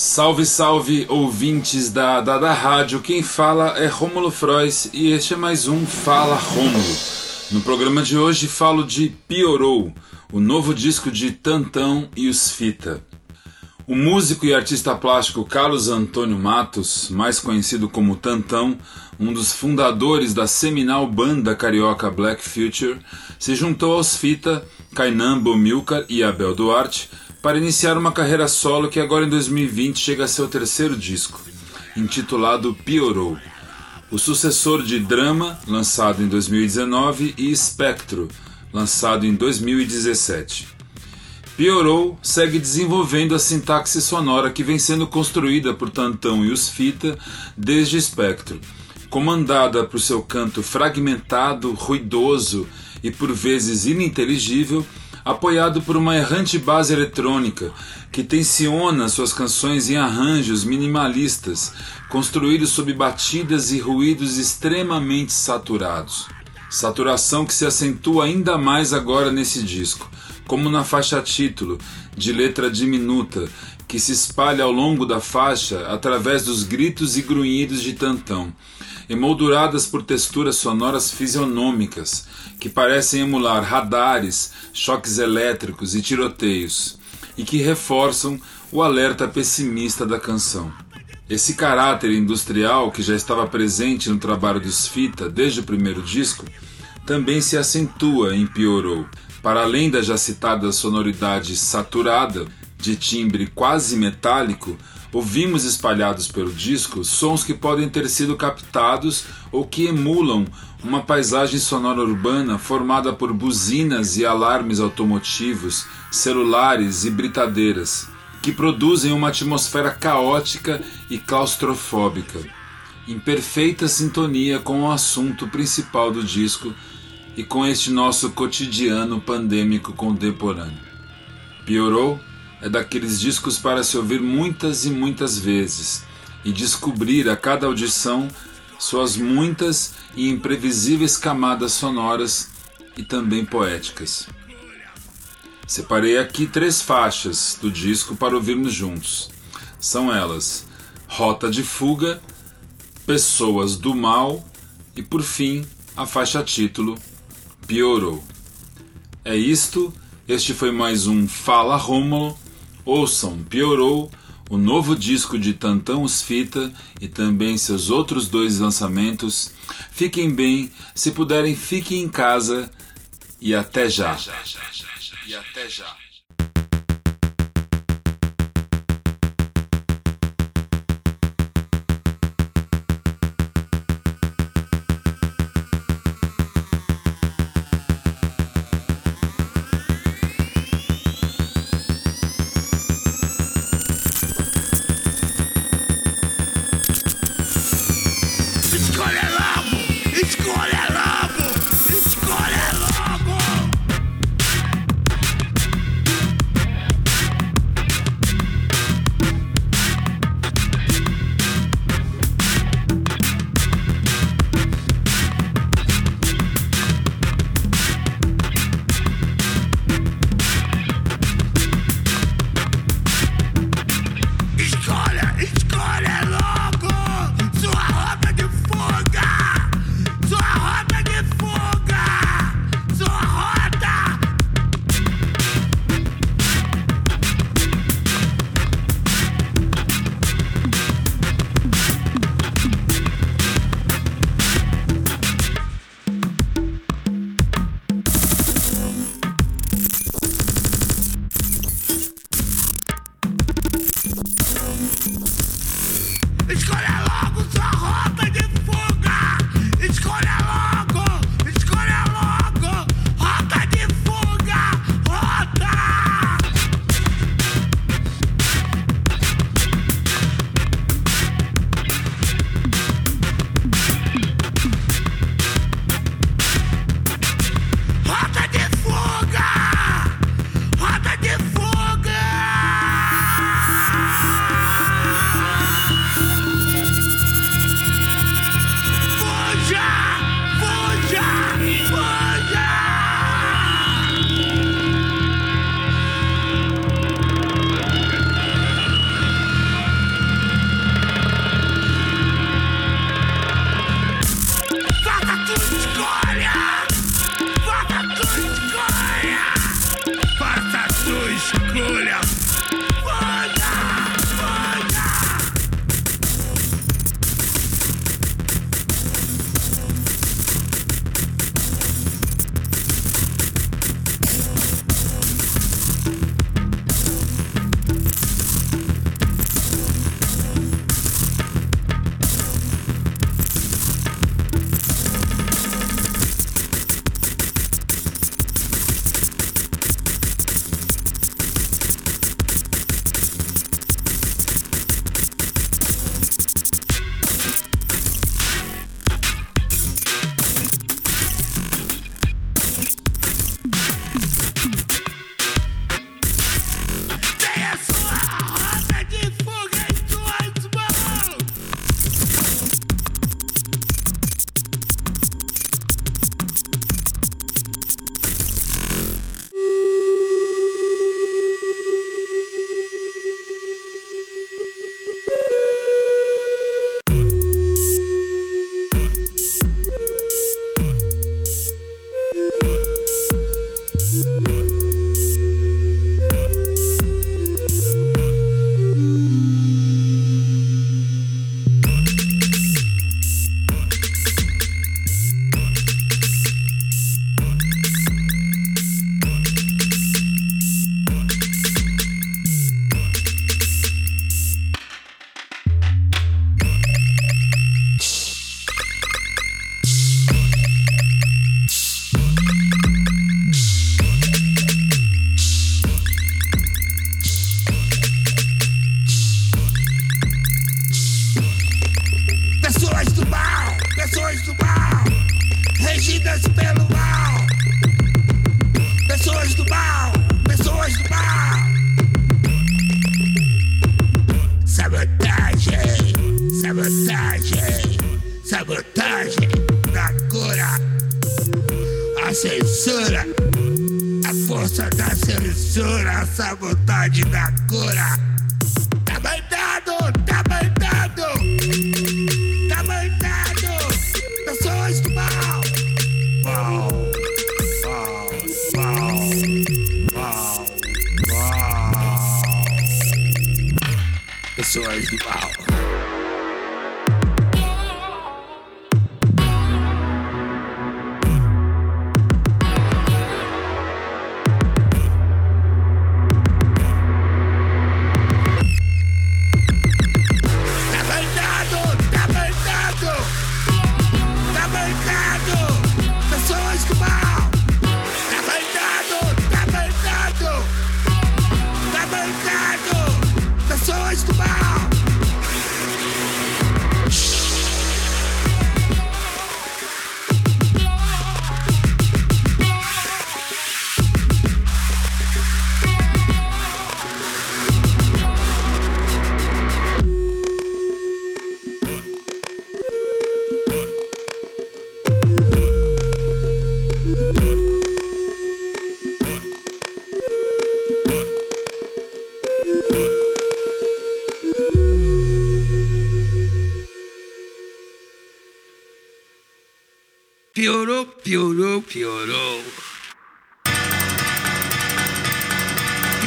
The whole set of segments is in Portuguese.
Salve, salve, ouvintes da, da, rádio. Quem fala é Rômulo Frois e este é mais um Fala Rômulo. No programa de hoje falo de Piorou, o novo disco de Tantão e os Fita. O músico e artista plástico Carlos Antônio Matos, mais conhecido como Tantão, um dos fundadores da seminal banda carioca Black Future, se juntou aos Fita, Kainan Bomilcar e Abel Duarte para iniciar uma carreira solo que agora em 2020 chega a seu terceiro disco, intitulado Piorou. O sucessor de Drama, lançado em 2019, e Espectro, lançado em 2017. Piorou segue desenvolvendo a sintaxe sonora que vem sendo construída por Tantão e os Fita desde Espectro, comandada por seu canto fragmentado, ruidoso e por vezes ininteligível apoiado por uma errante base eletrônica que tensiona suas canções em arranjos minimalistas, construídos sob batidas e ruídos extremamente saturados. Saturação que se acentua ainda mais agora nesse disco, como na faixa título, de letra diminuta, que se espalha ao longo da faixa através dos gritos e grunhidos de Tantão, emolduradas por texturas sonoras fisionômicas, que parecem emular radares, choques elétricos e tiroteios, e que reforçam o alerta pessimista da canção. Esse caráter industrial que já estava presente no trabalho dos Fita desde o primeiro disco também se acentua em Piorou. Para além da já citada sonoridade saturada, de timbre quase metálico, Ouvimos espalhados pelo disco sons que podem ter sido captados ou que emulam uma paisagem sonora urbana formada por buzinas e alarmes automotivos, celulares e britadeiras, que produzem uma atmosfera caótica e claustrofóbica, em perfeita sintonia com o assunto principal do disco e com este nosso cotidiano pandêmico contemporâneo. Piorou? É daqueles discos para se ouvir muitas e muitas vezes e descobrir a cada audição suas muitas e imprevisíveis camadas sonoras e também poéticas. Separei aqui três faixas do disco para ouvirmos juntos. São elas: Rota de Fuga, Pessoas do Mal e, por fim, a faixa título Piorou. É isto, este foi mais um Fala Rômulo Ouçam Piorou, o novo disco de Tantão Os Fita e também seus outros dois lançamentos. Fiquem bem, se puderem, fiquem em casa e até já. E até já. logo sua rota de fuga. Escolha logo. coragem, na cura, a censura, a força da censura, a sabotagem da cura. lloró.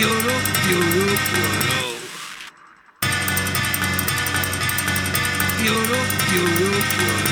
Lloró, lloró, lloró. Lloró, lloró.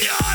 Media.